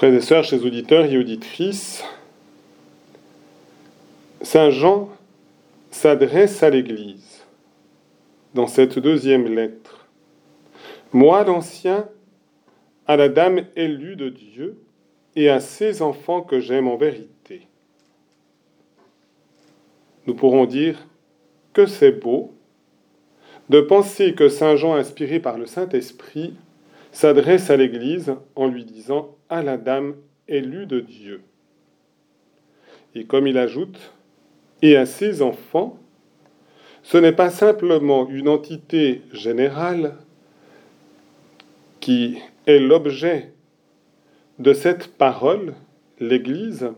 Frères et sœurs, chers auditeurs et auditrices, Saint Jean s'adresse à l'Église dans cette deuxième lettre. Moi, l'ancien, à la dame élue de Dieu et à ses enfants que j'aime en vérité. Nous pourrons dire que c'est beau de penser que Saint Jean, inspiré par le Saint-Esprit, s'adresse à l'Église en lui disant à la dame élue de Dieu. Et comme il ajoute, et à ses enfants, ce n'est pas simplement une entité générale qui est l'objet de cette parole, l'Église,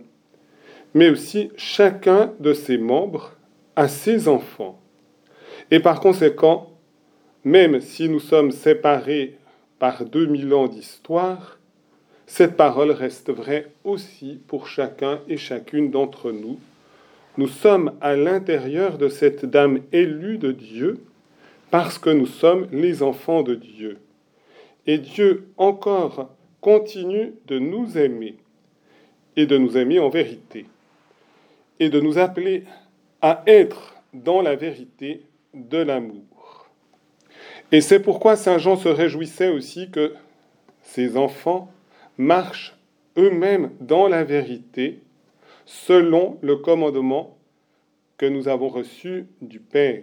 mais aussi chacun de ses membres à ses enfants. Et par conséquent, même si nous sommes séparés par 2000 ans d'histoire, cette parole reste vraie aussi pour chacun et chacune d'entre nous. Nous sommes à l'intérieur de cette dame élue de Dieu parce que nous sommes les enfants de Dieu. Et Dieu encore continue de nous aimer et de nous aimer en vérité et de nous appeler à être dans la vérité de l'amour. Et c'est pourquoi Saint Jean se réjouissait aussi que ses enfants marchent eux-mêmes dans la vérité selon le commandement que nous avons reçu du Père.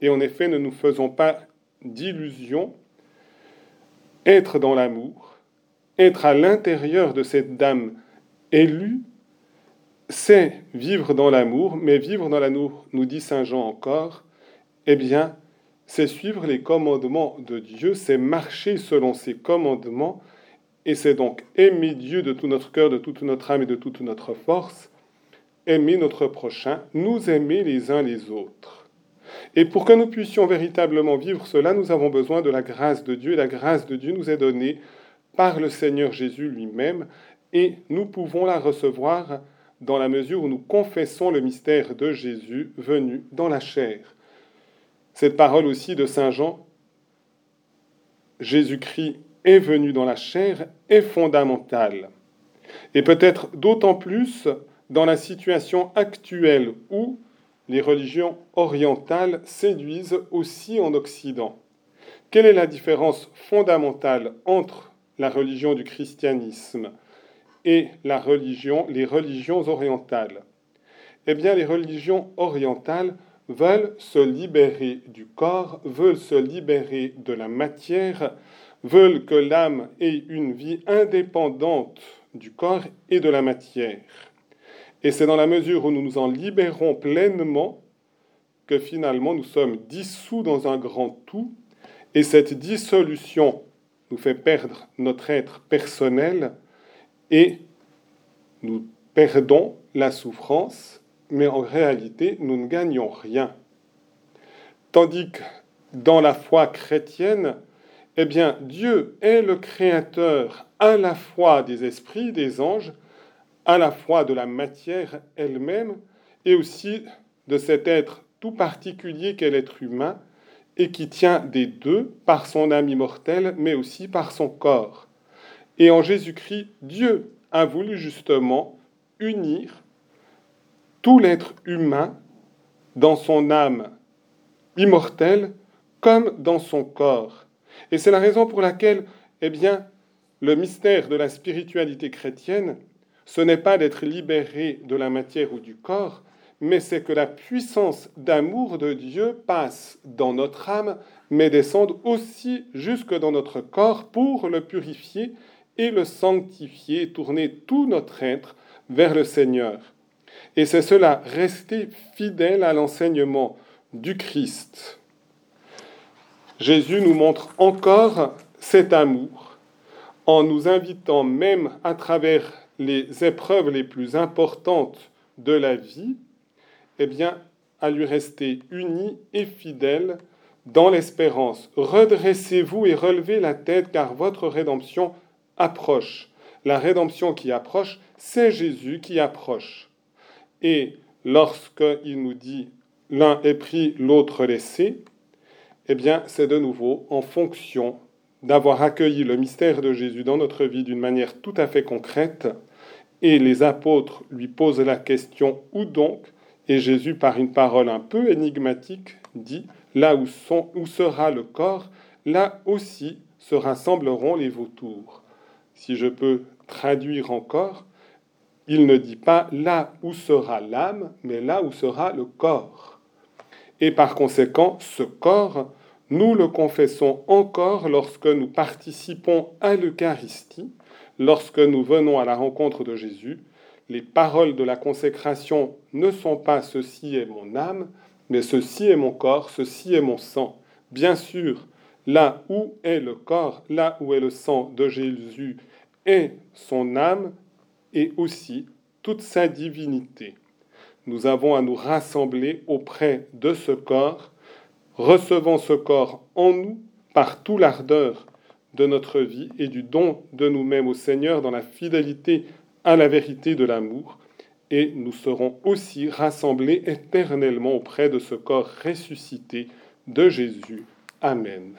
Et en effet, ne nous faisons pas d'illusions. Être dans l'amour, être à l'intérieur de cette dame élue, c'est vivre dans l'amour, mais vivre dans l'amour, nous dit Saint Jean encore, eh bien, c'est suivre les commandements de Dieu, c'est marcher selon ses commandements, et c'est donc aimer Dieu de tout notre cœur, de toute notre âme et de toute notre force, aimer notre prochain, nous aimer les uns les autres. Et pour que nous puissions véritablement vivre cela, nous avons besoin de la grâce de Dieu, la grâce de Dieu nous est donnée par le Seigneur Jésus lui-même, et nous pouvons la recevoir dans la mesure où nous confessons le mystère de Jésus venu dans la chair. Cette parole aussi de Saint Jean, Jésus-Christ est venu dans la chair, est fondamentale. Et peut-être d'autant plus dans la situation actuelle où les religions orientales séduisent aussi en Occident. Quelle est la différence fondamentale entre la religion du christianisme et la les religions orientales? Eh bien, les religions orientales veulent se libérer du corps, veulent se libérer de la matière, veulent que l'âme ait une vie indépendante du corps et de la matière. Et c'est dans la mesure où nous nous en libérons pleinement que finalement nous sommes dissous dans un grand tout, et cette dissolution nous fait perdre notre être personnel, et nous perdons la souffrance mais en réalité, nous ne gagnons rien. Tandis que dans la foi chrétienne, eh bien, Dieu est le créateur à la fois des esprits, des anges, à la fois de la matière elle-même, et aussi de cet être tout particulier qu'est l'être humain, et qui tient des deux par son âme immortelle, mais aussi par son corps. Et en Jésus-Christ, Dieu a voulu justement unir tout l'être humain dans son âme immortelle comme dans son corps. Et c'est la raison pour laquelle, eh bien, le mystère de la spiritualité chrétienne, ce n'est pas d'être libéré de la matière ou du corps, mais c'est que la puissance d'amour de Dieu passe dans notre âme, mais descende aussi jusque dans notre corps pour le purifier et le sanctifier, tourner tout notre être vers le Seigneur. Et c'est cela, rester fidèle à l'enseignement du Christ. Jésus nous montre encore cet amour en nous invitant même à travers les épreuves les plus importantes de la vie, eh bien, à lui rester unis et fidèles dans l'espérance. Redressez-vous et relevez la tête car votre rédemption approche. La rédemption qui approche, c'est Jésus qui approche. Et lorsqu'il nous dit l'un est pris, l'autre laissé, eh bien, c'est de nouveau en fonction d'avoir accueilli le mystère de Jésus dans notre vie d'une manière tout à fait concrète, et les apôtres lui posent la question où donc? Et Jésus, par une parole un peu énigmatique, dit Là où, sont, où sera le corps, là aussi se rassembleront les vautours. Si je peux traduire encore, il ne dit pas là où sera l'âme, mais là où sera le corps. Et par conséquent, ce corps, nous le confessons encore lorsque nous participons à l'Eucharistie, lorsque nous venons à la rencontre de Jésus. Les paroles de la consécration ne sont pas ceci est mon âme, mais ceci est mon corps, ceci est mon sang. Bien sûr, là où est le corps, là où est le sang de Jésus, est son âme et aussi toute sa divinité. Nous avons à nous rassembler auprès de ce corps recevons ce corps en nous par tout l'ardeur de notre vie et du don de nous-mêmes au Seigneur dans la fidélité à la vérité de l'amour, et nous serons aussi rassemblés éternellement auprès de ce corps ressuscité de Jésus. Amen.